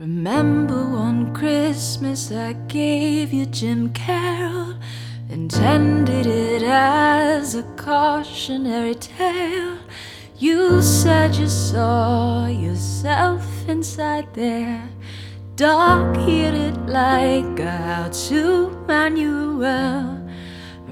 Remember one Christmas I gave you Jim Carroll, intended it as a cautionary tale. You said you saw yourself inside there, dark heated like a how to manual.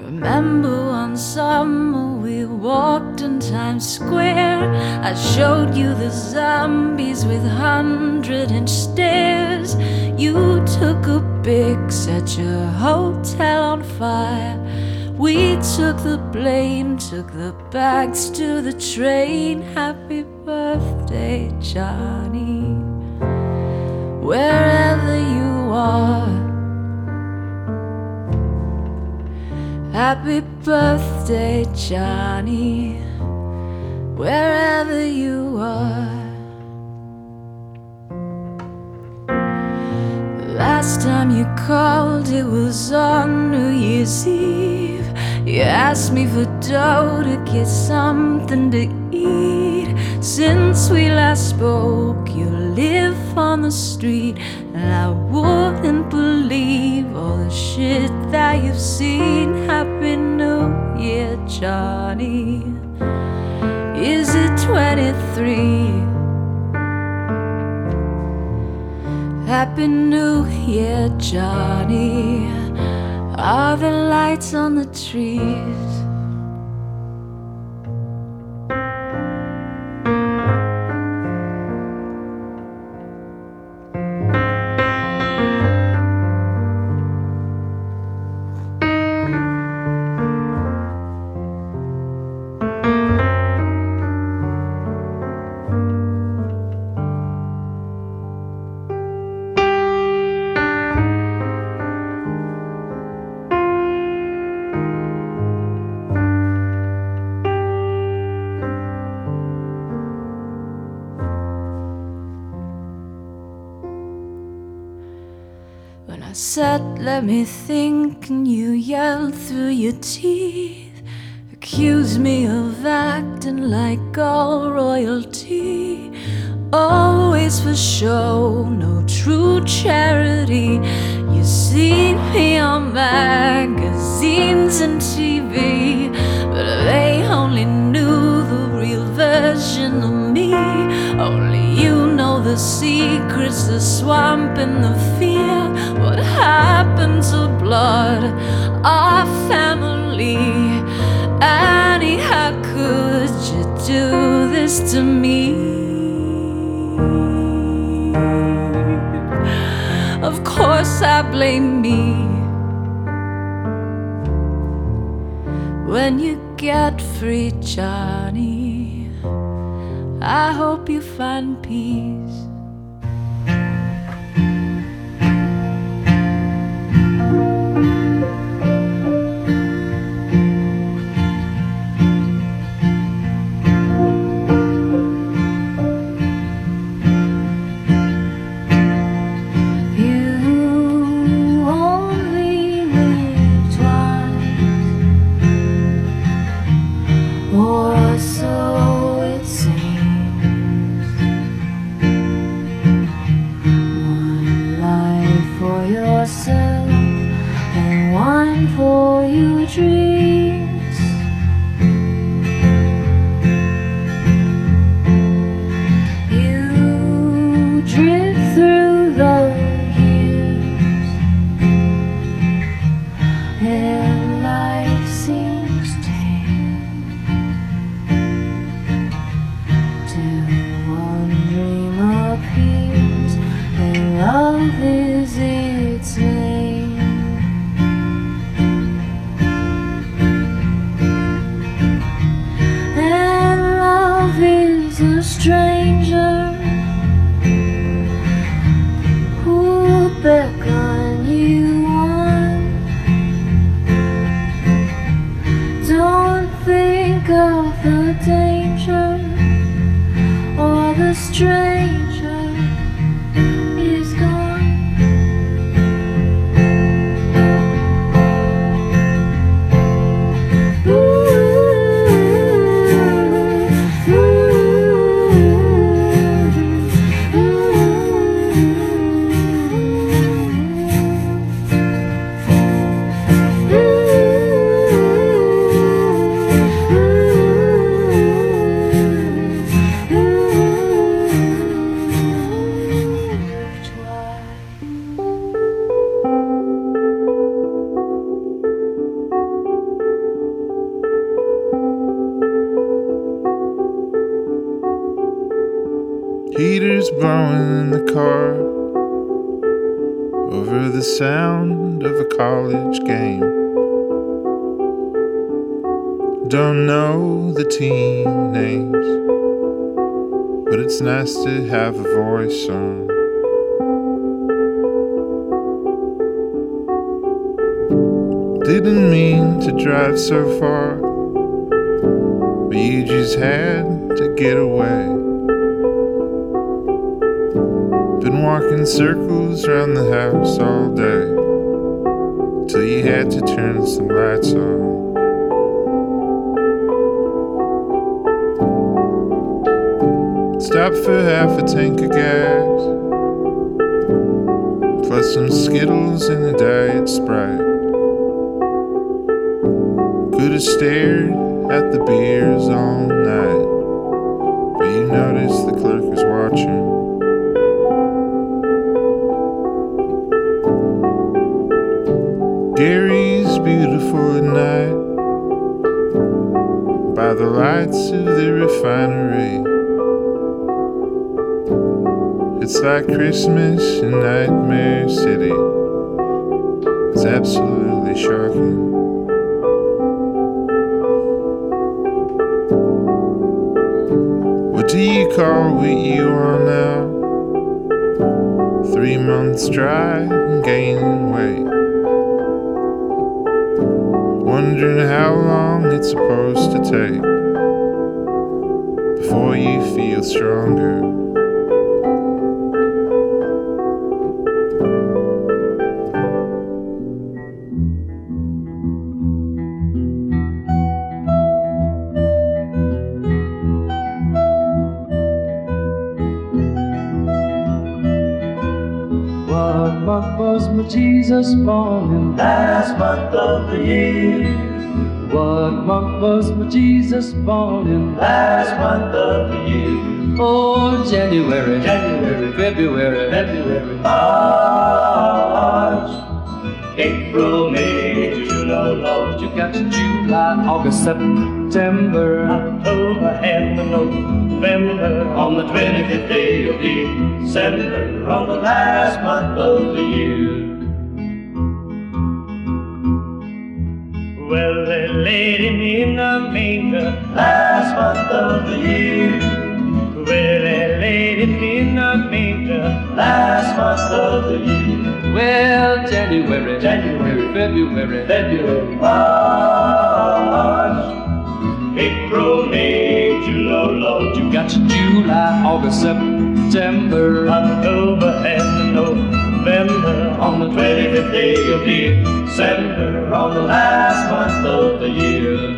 Remember one summer we walked in Times Square. I showed you the zombies with hundred inch stairs. You took a pic, set your hotel on fire. We took the blame, took the bags to the train. Happy birthday, Johnny. Wherever you are. Happy birthday, Johnny, wherever you are. Last time you called, it was on New Year's Eve. You asked me for dough to get something to eat. Since we last spoke, you live on the street, and I wouldn't believe all the shit that you've seen. Happy New Year, Johnny. Is it 23? Happy New Year, Johnny. Are the lights on the trees? Let me think, and you yelled through your teeth, accused me of acting like all royalty. Always for show, no true charity. You see me on magazines and TV, but they only knew the real version of me. Only the secrets, the swamp and the fear. What happened to blood, our family? Annie, how could you do this to me? Of course, I blame me. When you get free, Johnny, I hope you find peace. Over the sound of a college game. Don't know the team names, but it's nice to have a voice on. Didn't mean to drive so far, but you just had to get away. Been walking circles around the house all day till you had to turn some lights on. Stop for half a tank of gas, plus some Skittles and a diet Sprite. Could have stared at the beers all night, but you noticed lights of the refinery. It's like Christmas in Nightmare City. It's absolutely shocking. What do you call what you are now? Three months dry and gaining weight. Wondering how long it's supposed to take feel stronger. What month was my Jesus born in? last month of the year, What month was my Jesus born in? last month of the year, January, January, February, February, March, April, May, June, oh Lord, You got July, August, September. October and November, on the 25th day of December, on the last month of the year. Well, January, January, February, February, March, April, May, June, oh Lord, You got July, August, September. October and November, on the 25th day of December, on the last month of the year.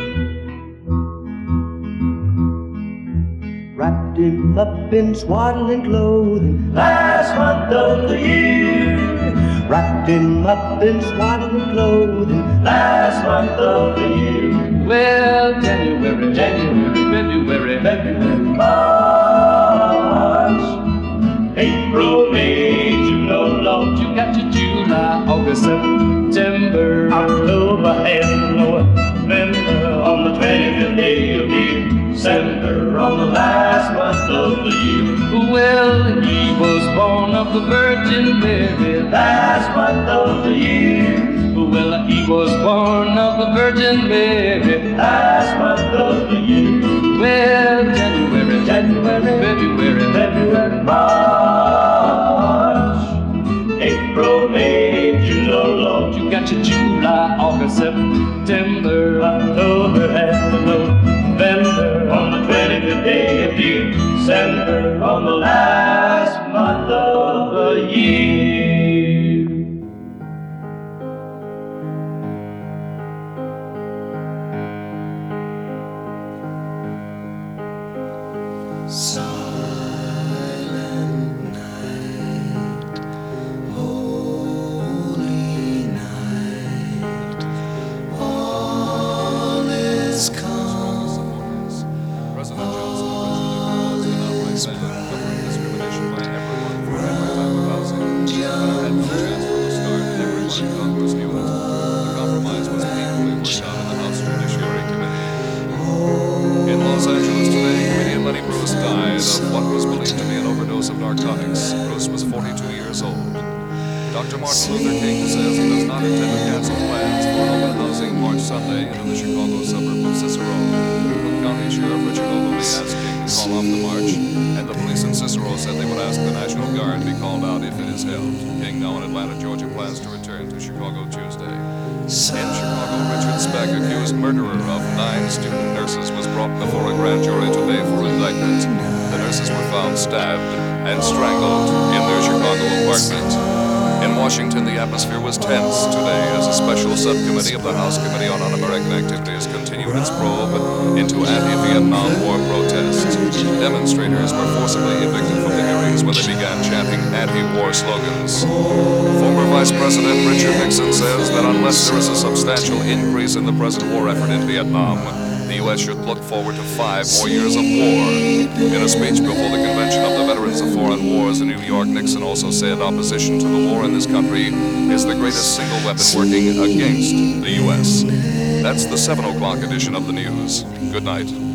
Wrapped him up in swaddling clothing, Last month of the year, wrapped him up in swaddling clothing, last month of the year, Well, January, January, February, February, March, April, May, June, oh Lord, You got your July, August, September. October and November, on the 25th day of December, on the last month of the year. Well, he was born of the Virgin Mary. Last month of the year, Well, he was born of the Virgin Mary. last month of the year, Well, January, January, February, February, March, April, May, June, oh Lord, You got your July, August, September. October and December, narcotics, Bruce was 42 years old. Dr. Martin Luther King says he does not intend to cancel plans for an open housing March Sunday in the Chicago suburb of Cicero. Cook County Sheriff Richard O'Leary asked King to call off the march, and the police in Cicero said they would ask the National Guard be called out if it is held. King, now in Atlanta, Georgia, plans to return to Chicago Tuesday. In Chicago, Richard Speck, accused murderer of nine student nurses, was brought before a grand jury today for indictment. The nurses were found stabbed and strangled in their Chicago apartment. In Washington, the atmosphere was tense today as a special subcommittee of the House Committee on Un-American Activities continued its probe into anti-Vietnam War protests. Demonstrators were forcibly evicted from the hearings when they began chanting anti-war slogans. Former Vice President Richard Nixon says that unless there is a substantial increase in the present war effort in Vietnam, the U.S. should look forward to five more years of war. In a speech before the Convention of the Veterans of Foreign Wars in New York, Nixon also said opposition to the war in this country is the greatest single weapon working against the U.S. That's the 7 o'clock edition of the news. Good night.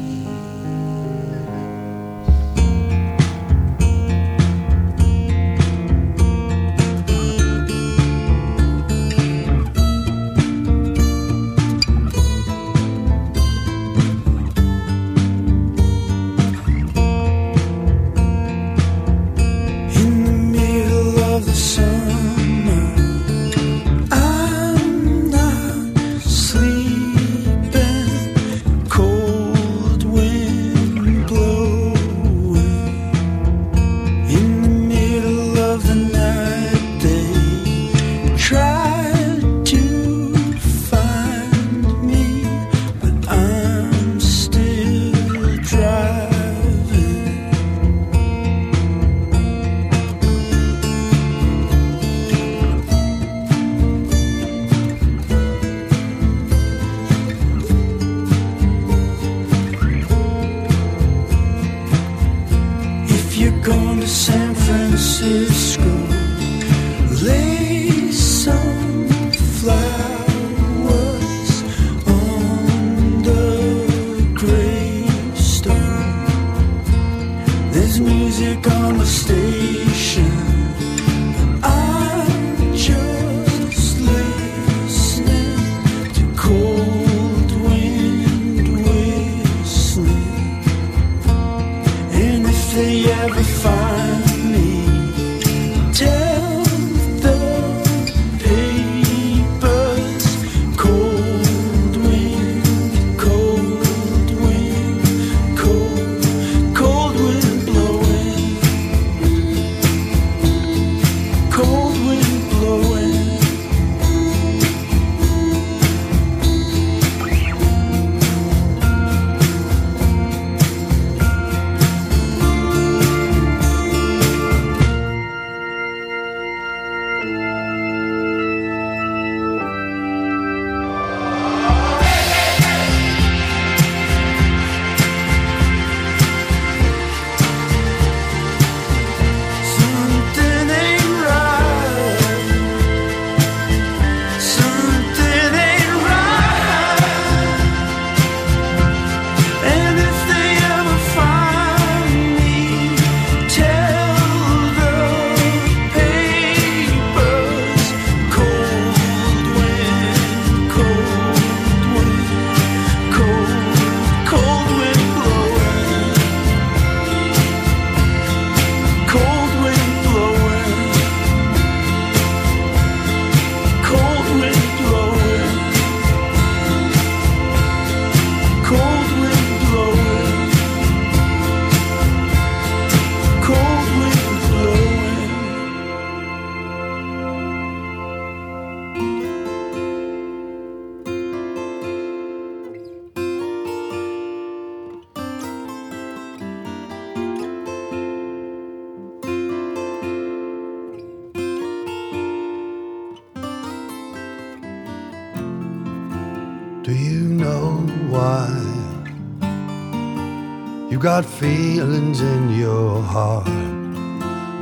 Got feelings in your heart.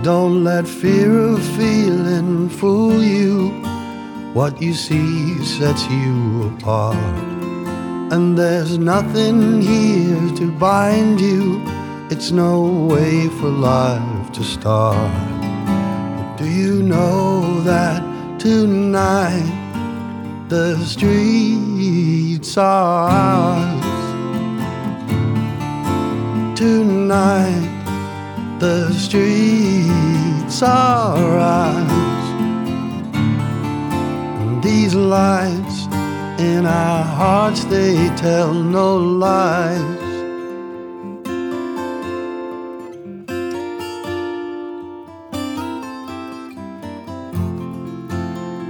Don't let fear of feeling fool you. What you see sets you apart. And there's nothing here to bind you. It's no way for life to start. But do you know that tonight the streets are ours. Tonight the streets are ours. These lights in our hearts, they tell no lies.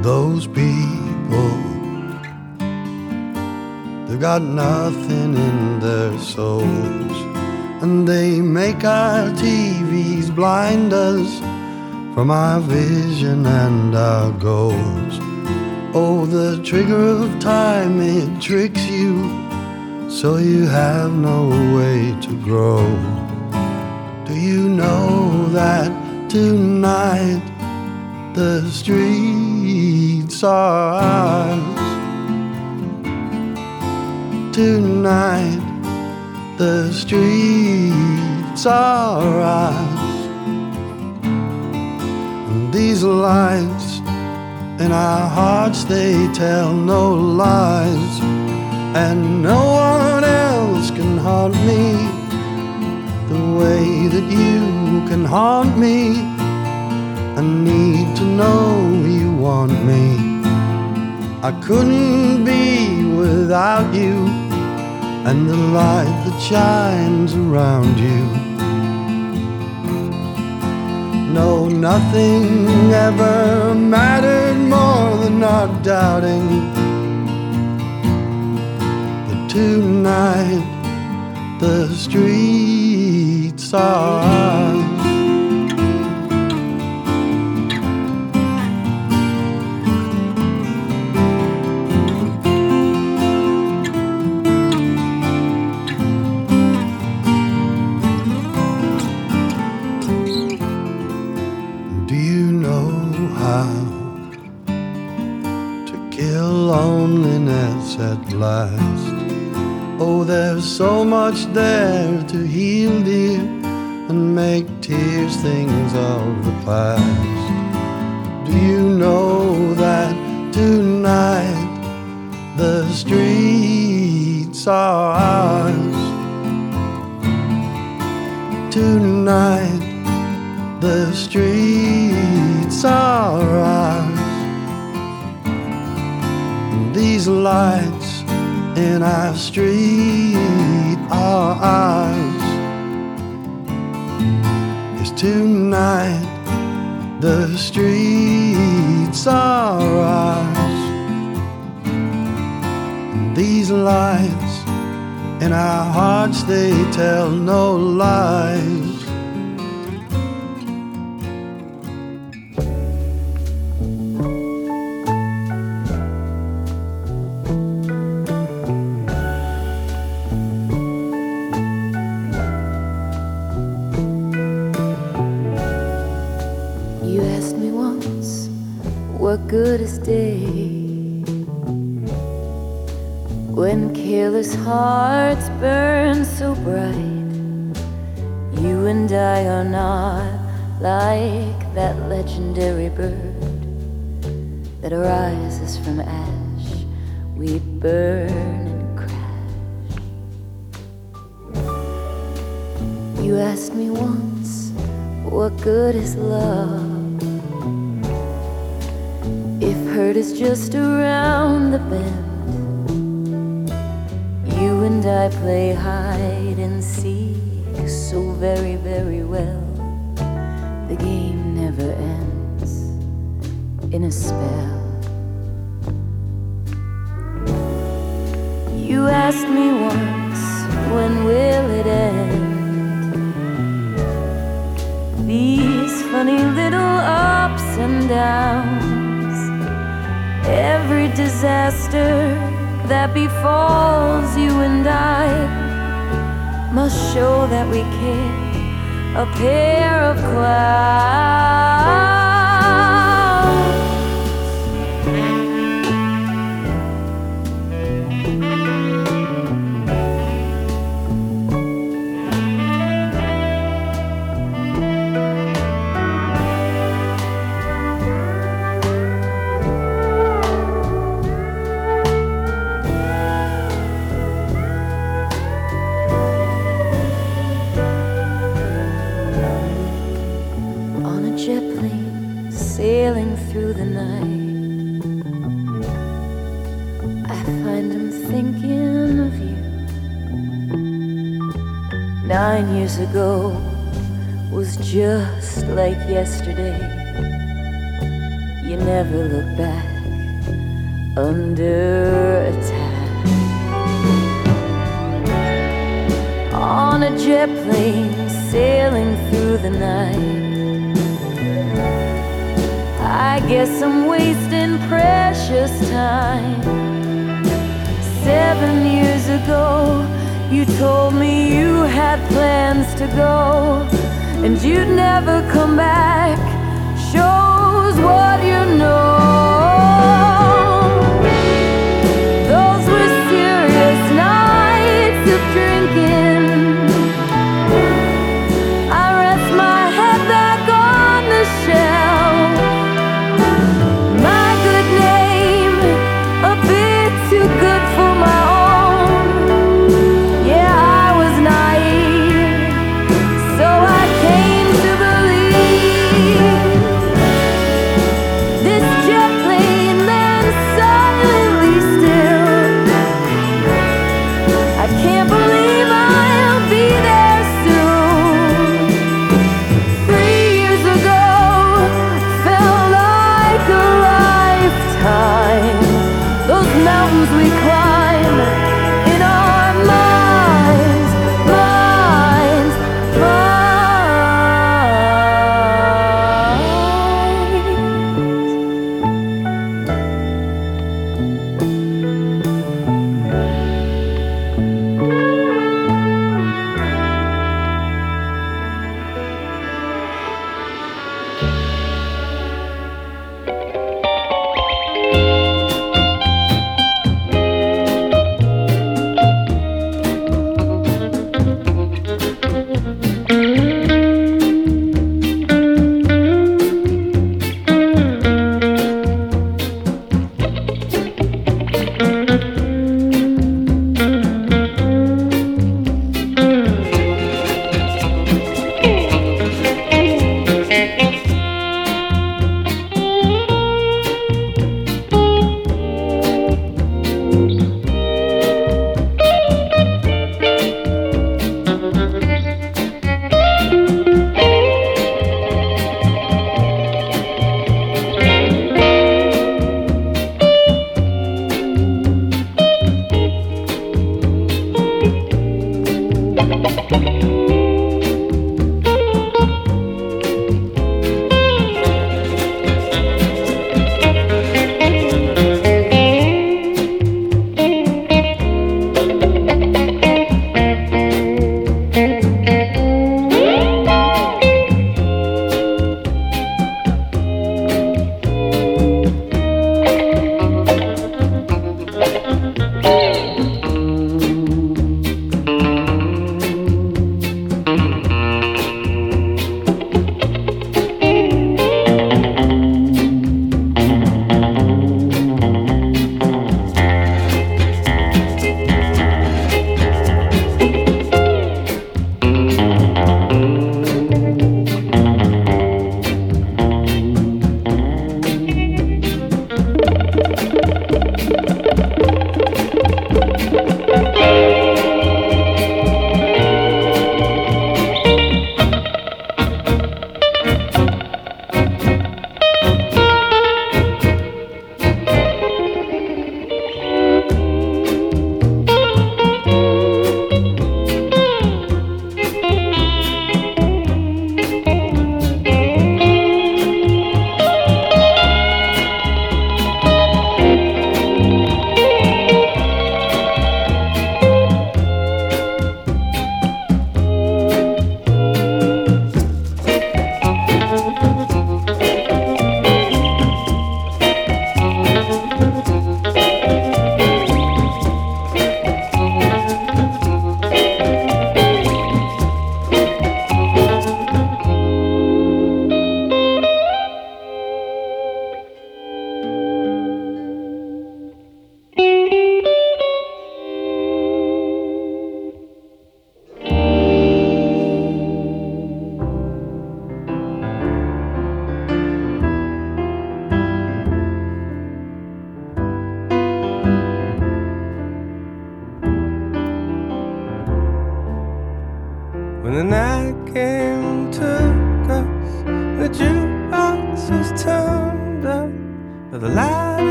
Those people, they've got nothing in their souls. And they make our TVs blind us from our vision and our goals. Oh, the trigger of time, it tricks you so you have no way to grow. Do you know that tonight the streets are ours? Tonight the streets are ours. And these lights in our hearts, they tell no lies. And no one else can haunt me the way that you can haunt me. I need to know you want me. I couldn't be without you and the light that shines around you. No, nothing ever mattered more than not doubting that tonight the streets are so much there to heal, dear, and make tears things of the past. Do you know that tonight the streets are ours? Tonight the streets are ours. And these lights in our street are eyes Yes, tonight the streets are ours. And these lights in our hearts, they tell no lies. Hearts burn so bright, you and I are not like that legendary bird that arises from ash. We burn and crash. You asked me once, what good is love? If hurt is just around the bend, and I play hide and seek so very, very well. The game never ends in a spell. You asked me once, when will it end? These funny little ups and downs, every disaster that befalls you and I must show that we care, a pair of clouds. Nine years ago was just like yesterday. You never look back under attack. On a jet plane sailing through the night. I guess I'm wasting precious time. Seven years ago, you told me you had plans to go, and you'd never come back. Shows what you know.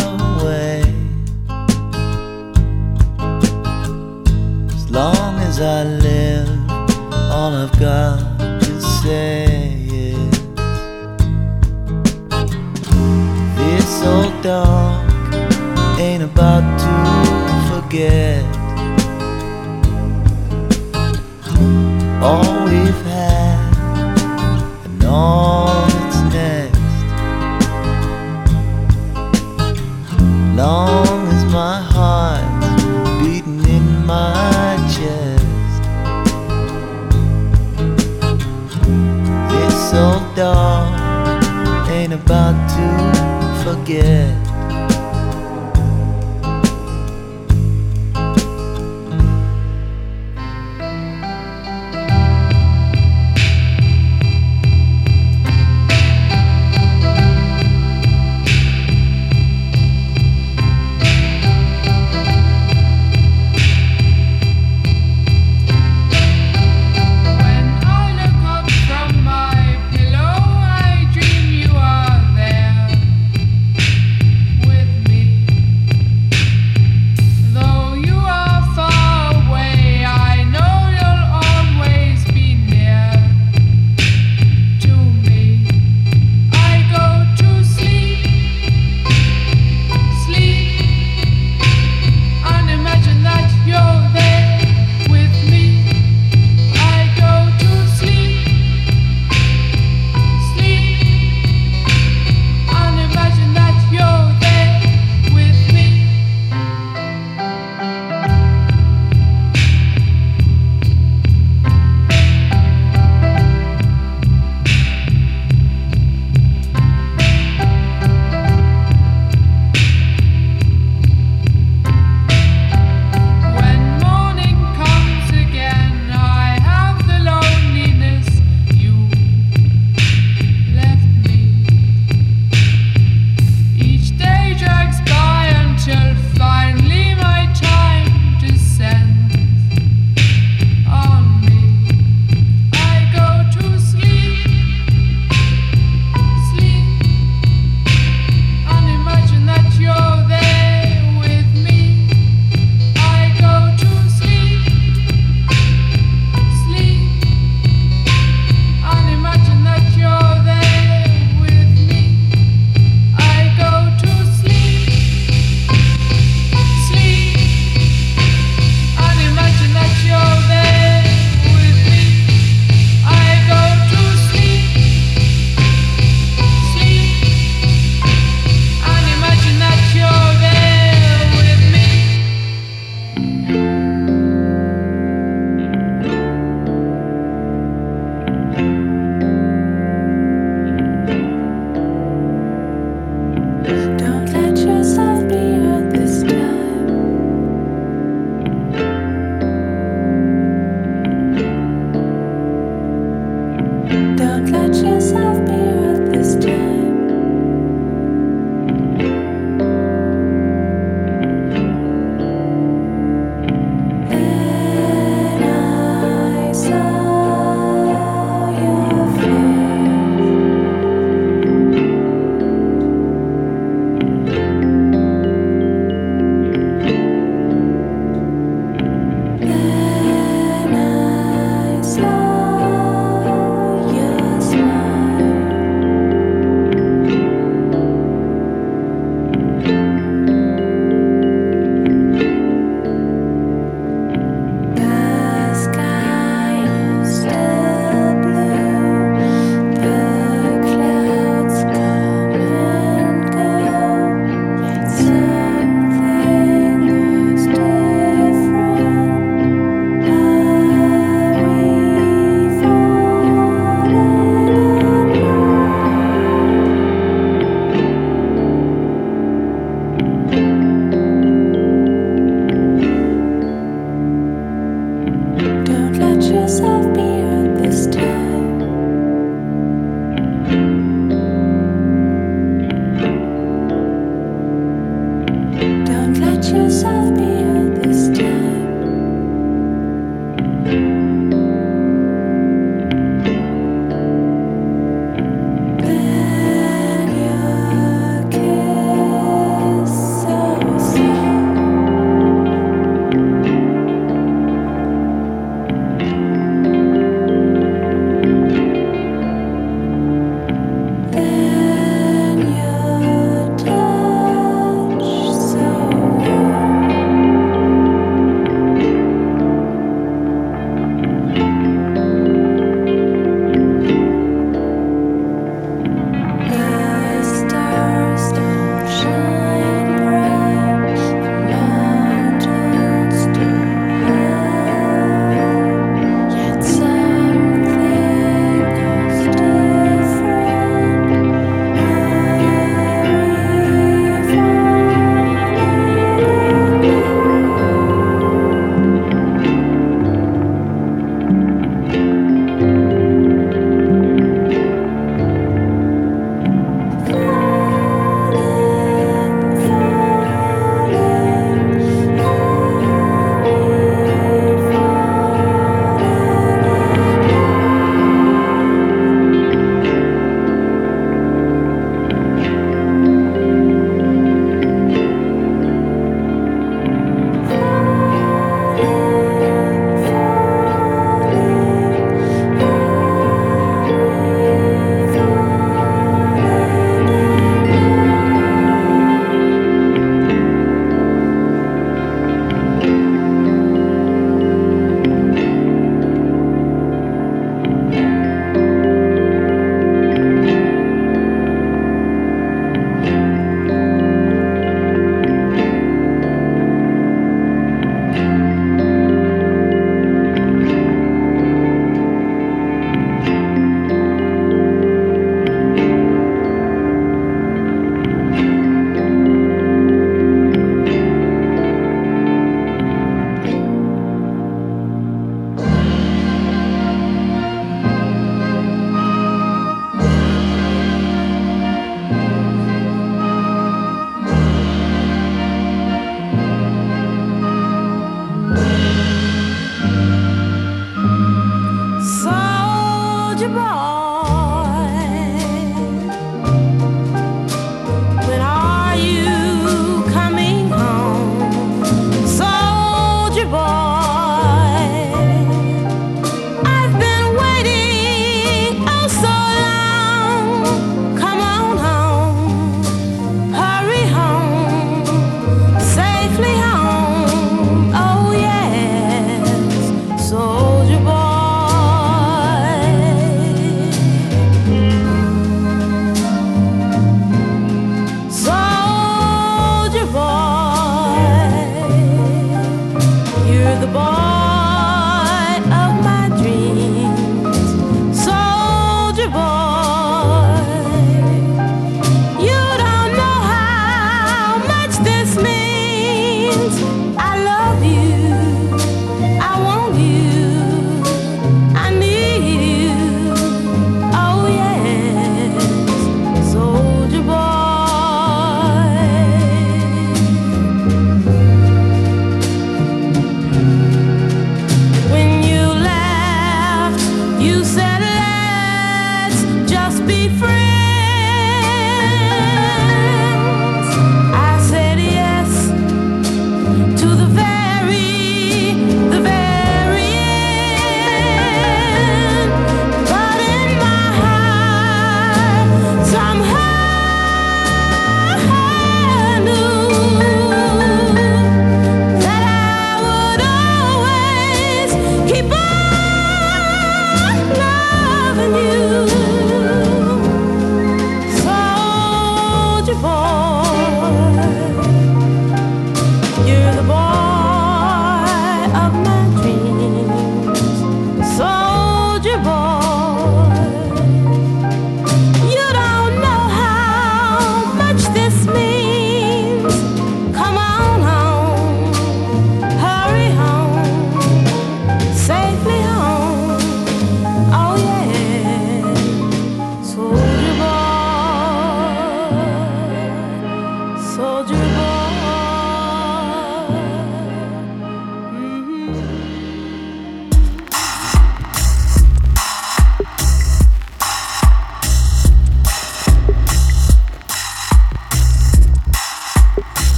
away. As long as I live, all I've got to say is this old dog ain't about to forget. All we've had long as my heart's beating in my chest. It's so dark, ain't about to forget.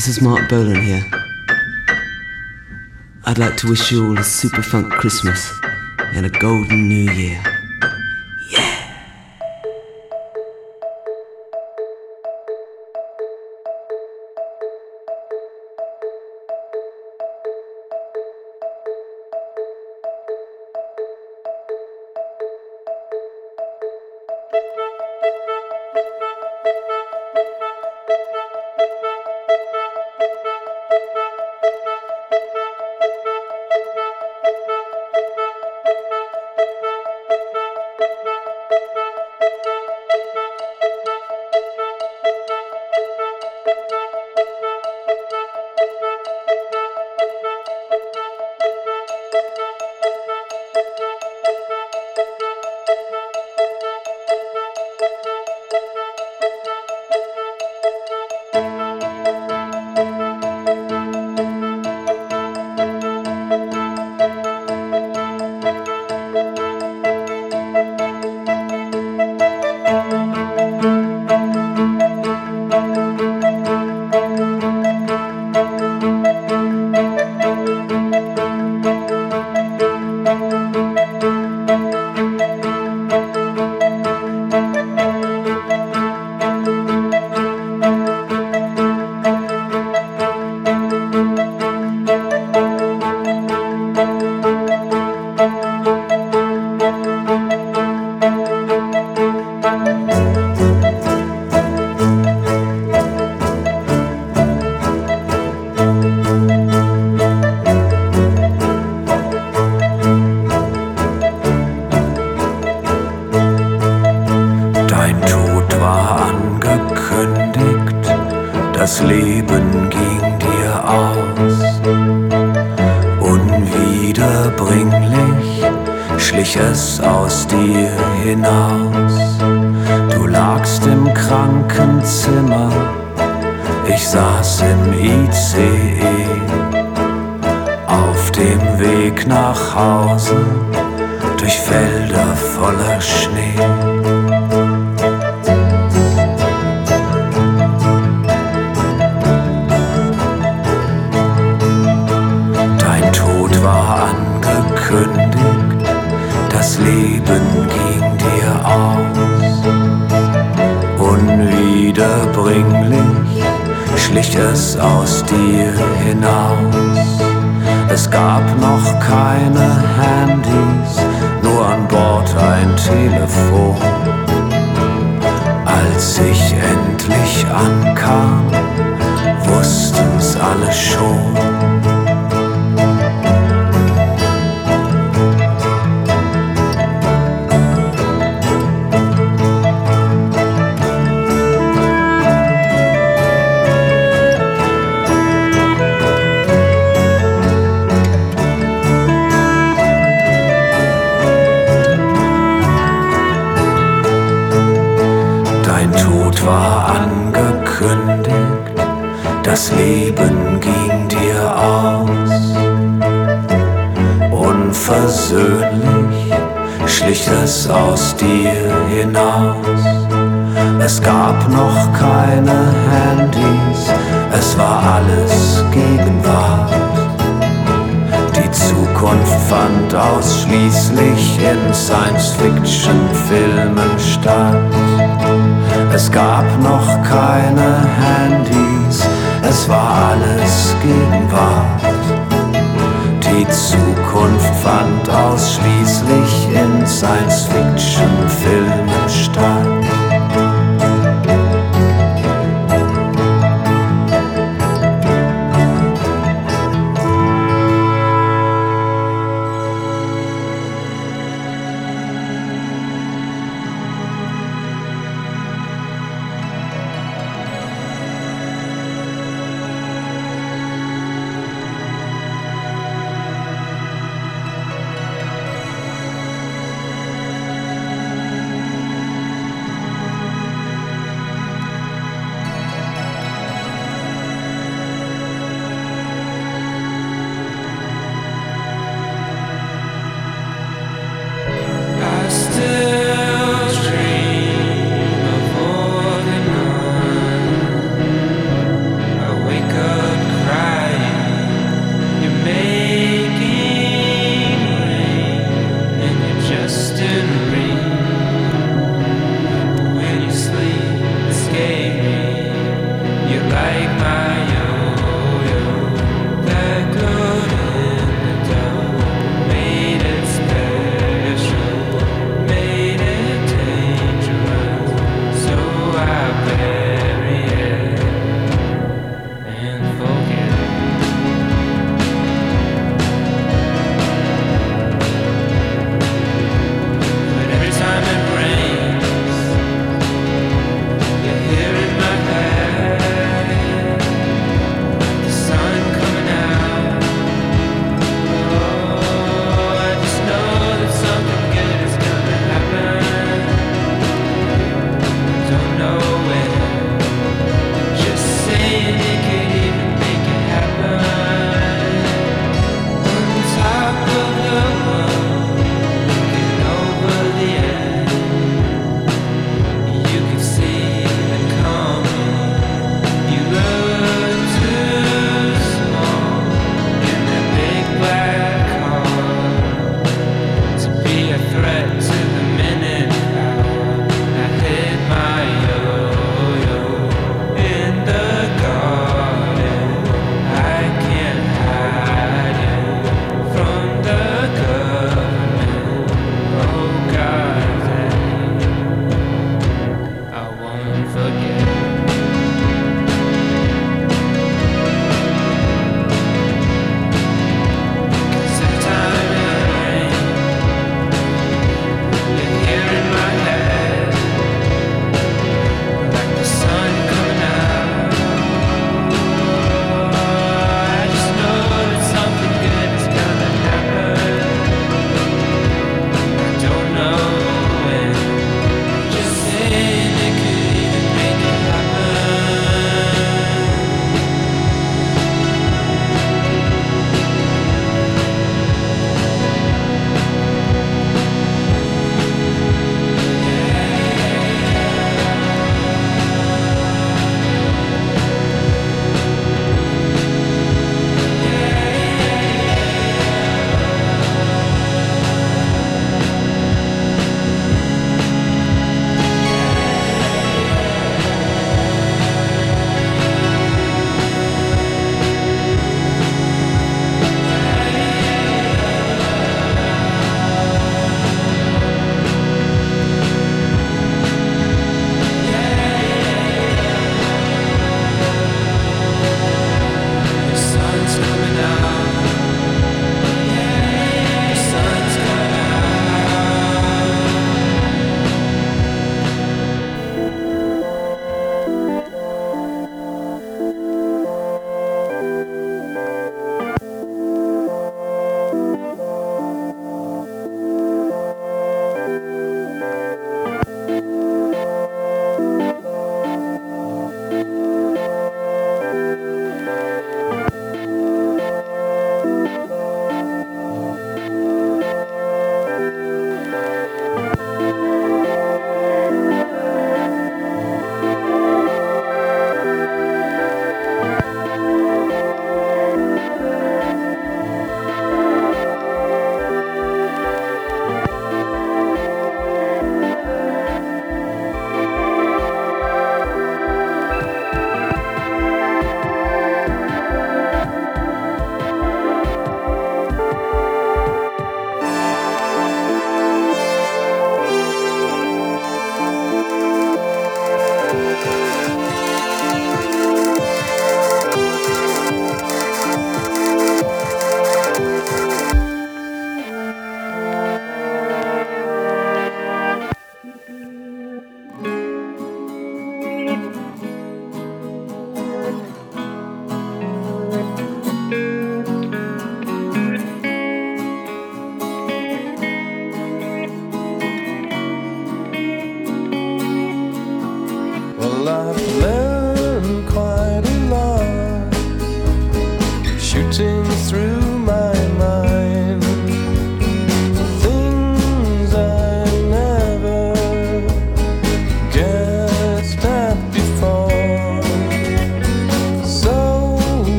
This is Marc Bolan here. I'd like to wish you all a super funk Christmas and a golden new year.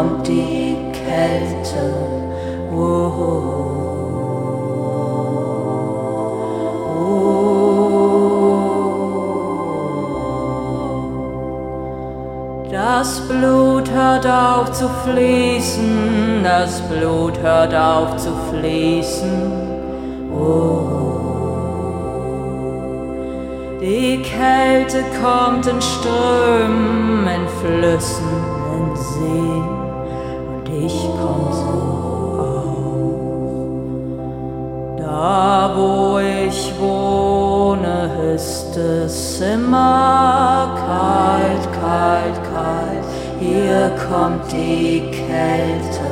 kommt die Kälte. Whoa. Das Blut hört auf zu fließen, das Blut hört auf zu fließen. Oh. Die Kälte kommt in Strömen, in Flüssen, in Seen. Bestes immer kalt, kalt, kalt, uh, hier kommt die Kälte.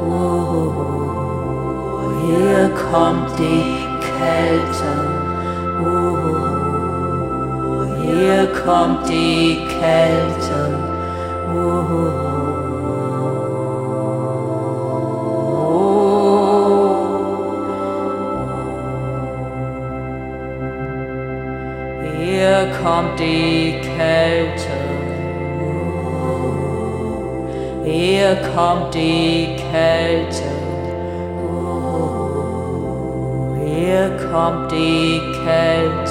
Oh, uh, hier kommt die Kälte. Oh, hier kommt die Kälte. kommt die Kälte. Hier kommt die Kälte. Hier kommt die Kälte.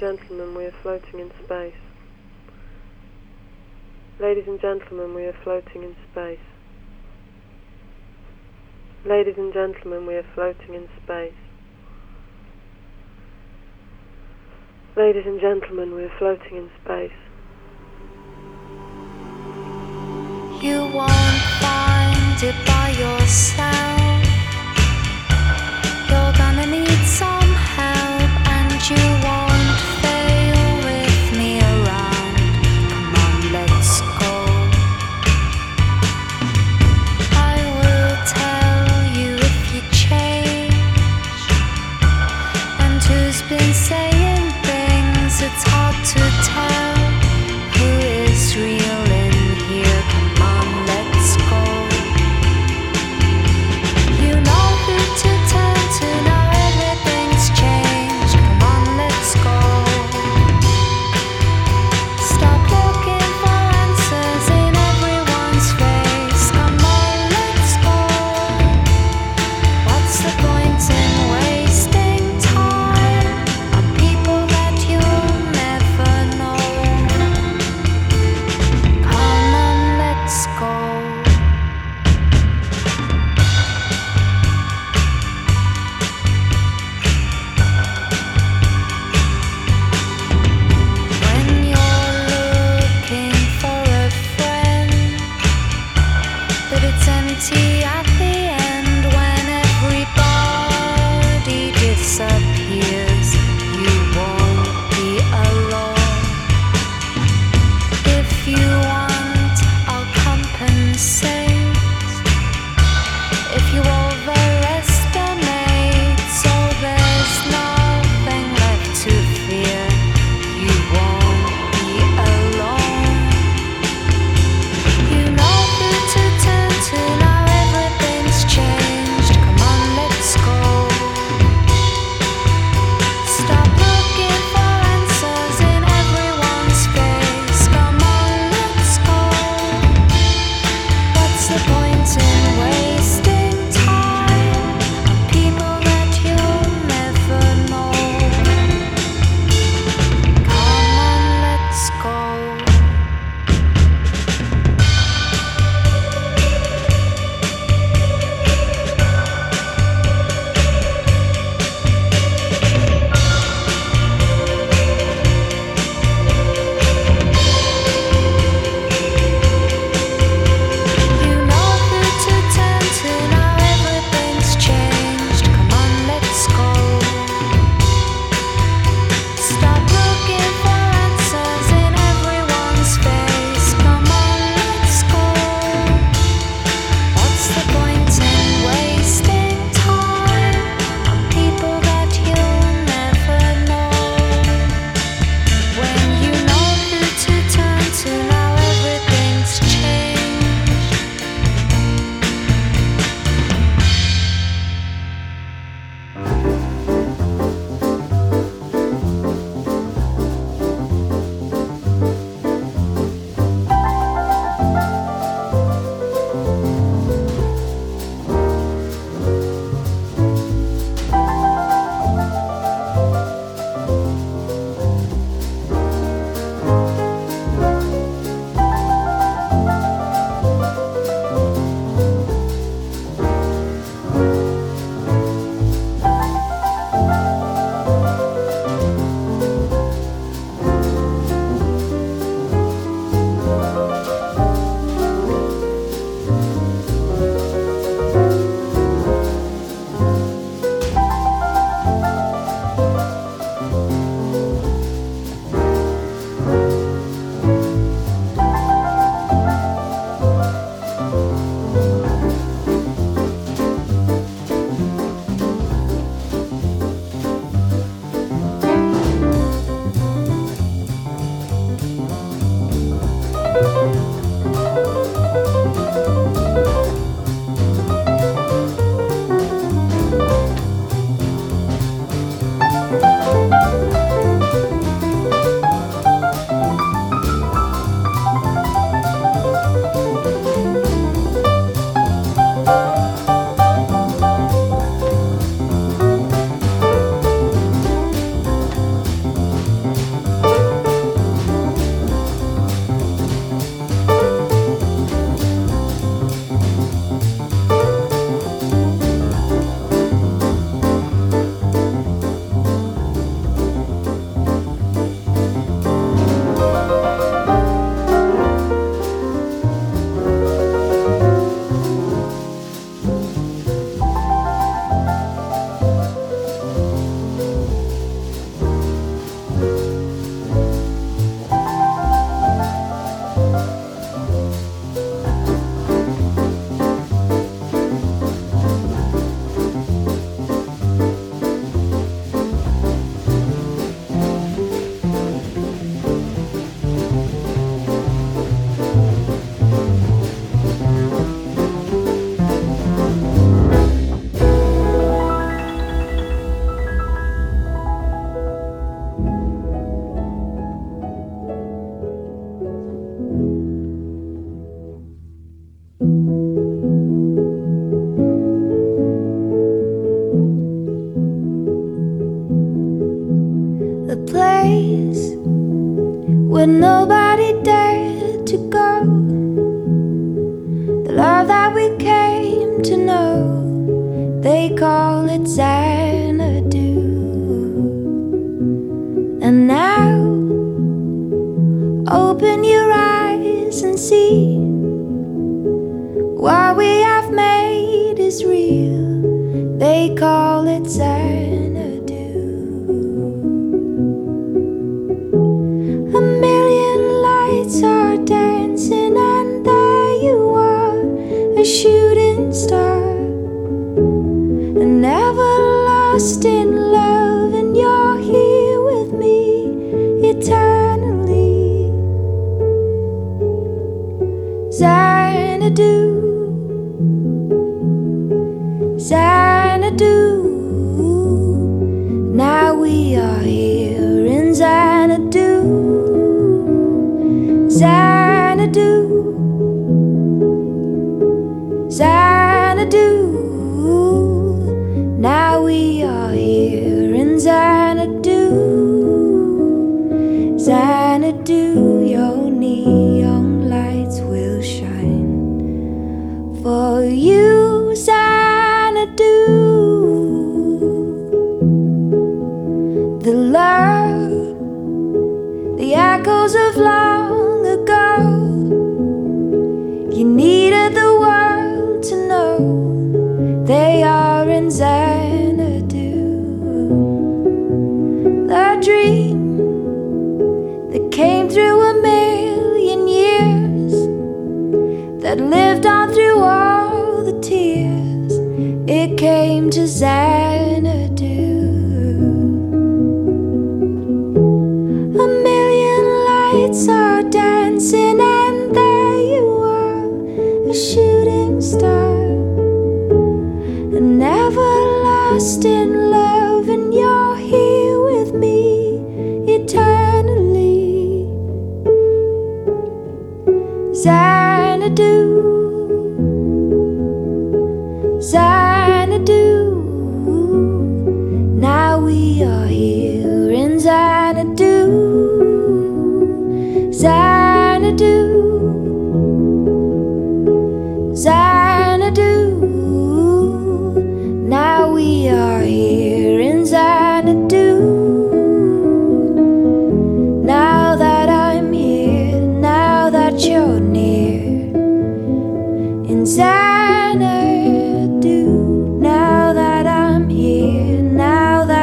Gentlemen, we are floating in space. Ladies and gentlemen, we are floating in space. Ladies and gentlemen, we are floating in space. Ladies and gentlemen, we are floating in space. You won't find it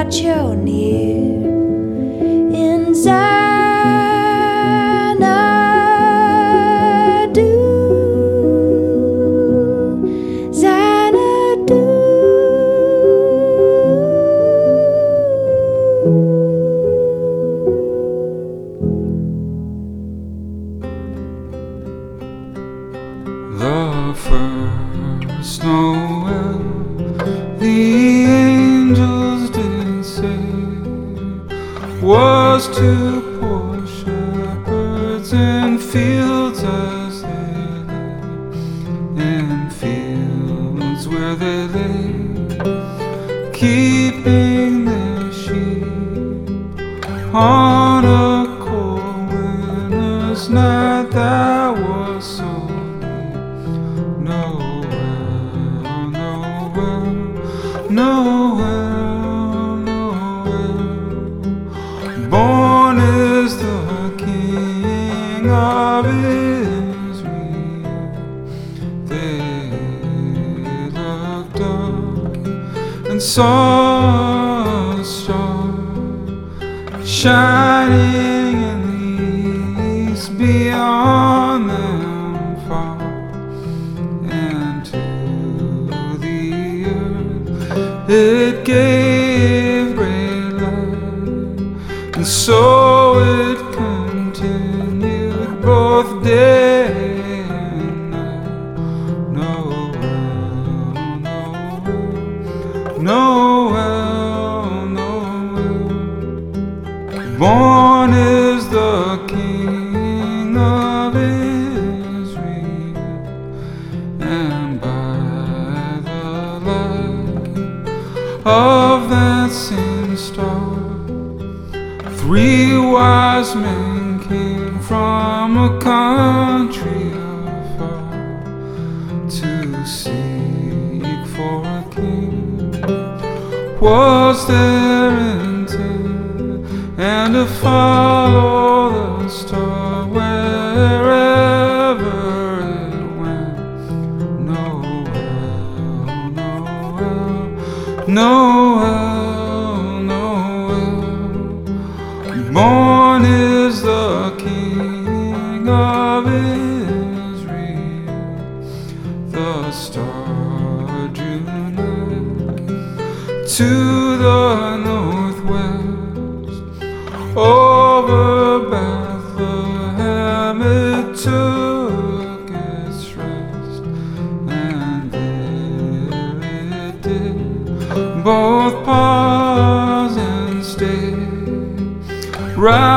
now that right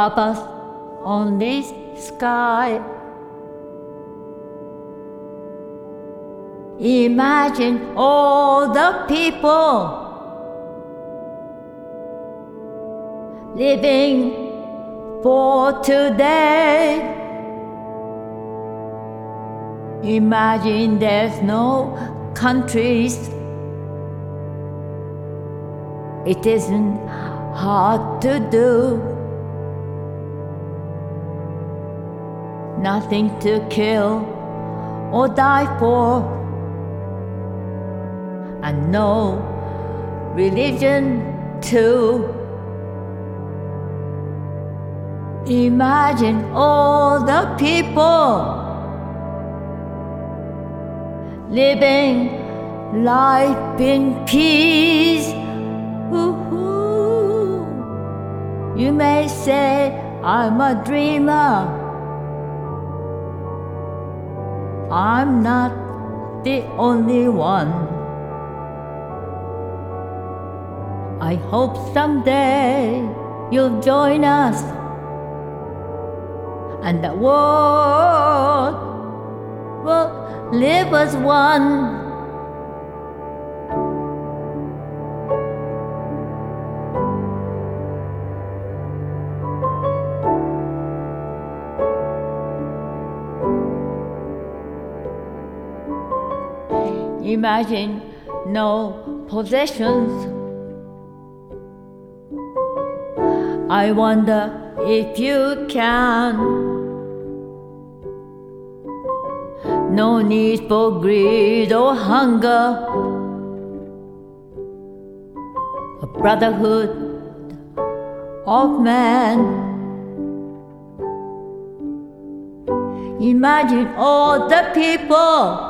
Above us, only sky. Imagine all the people living for today. Imagine there's no countries. It isn't hard to do. Nothing to kill or die for. And no religion too. Imagine all the people living life in peace. Ooh, You may say I'm a dreamer. I'm not the only one. I hope someday you'll join us and the world will live as one. Imagine no possessions. I wonder if you can. No need for greed or hunger. A brotherhood of man. Imagine all the people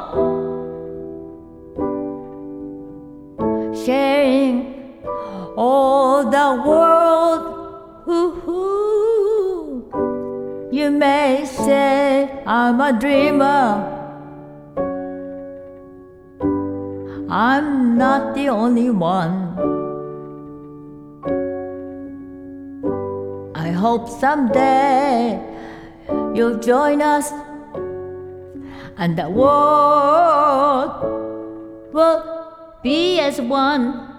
sharing all the world. You may say I'm a dreamer. I'm not the only one. I hope someday you'll join us and the world will be as one.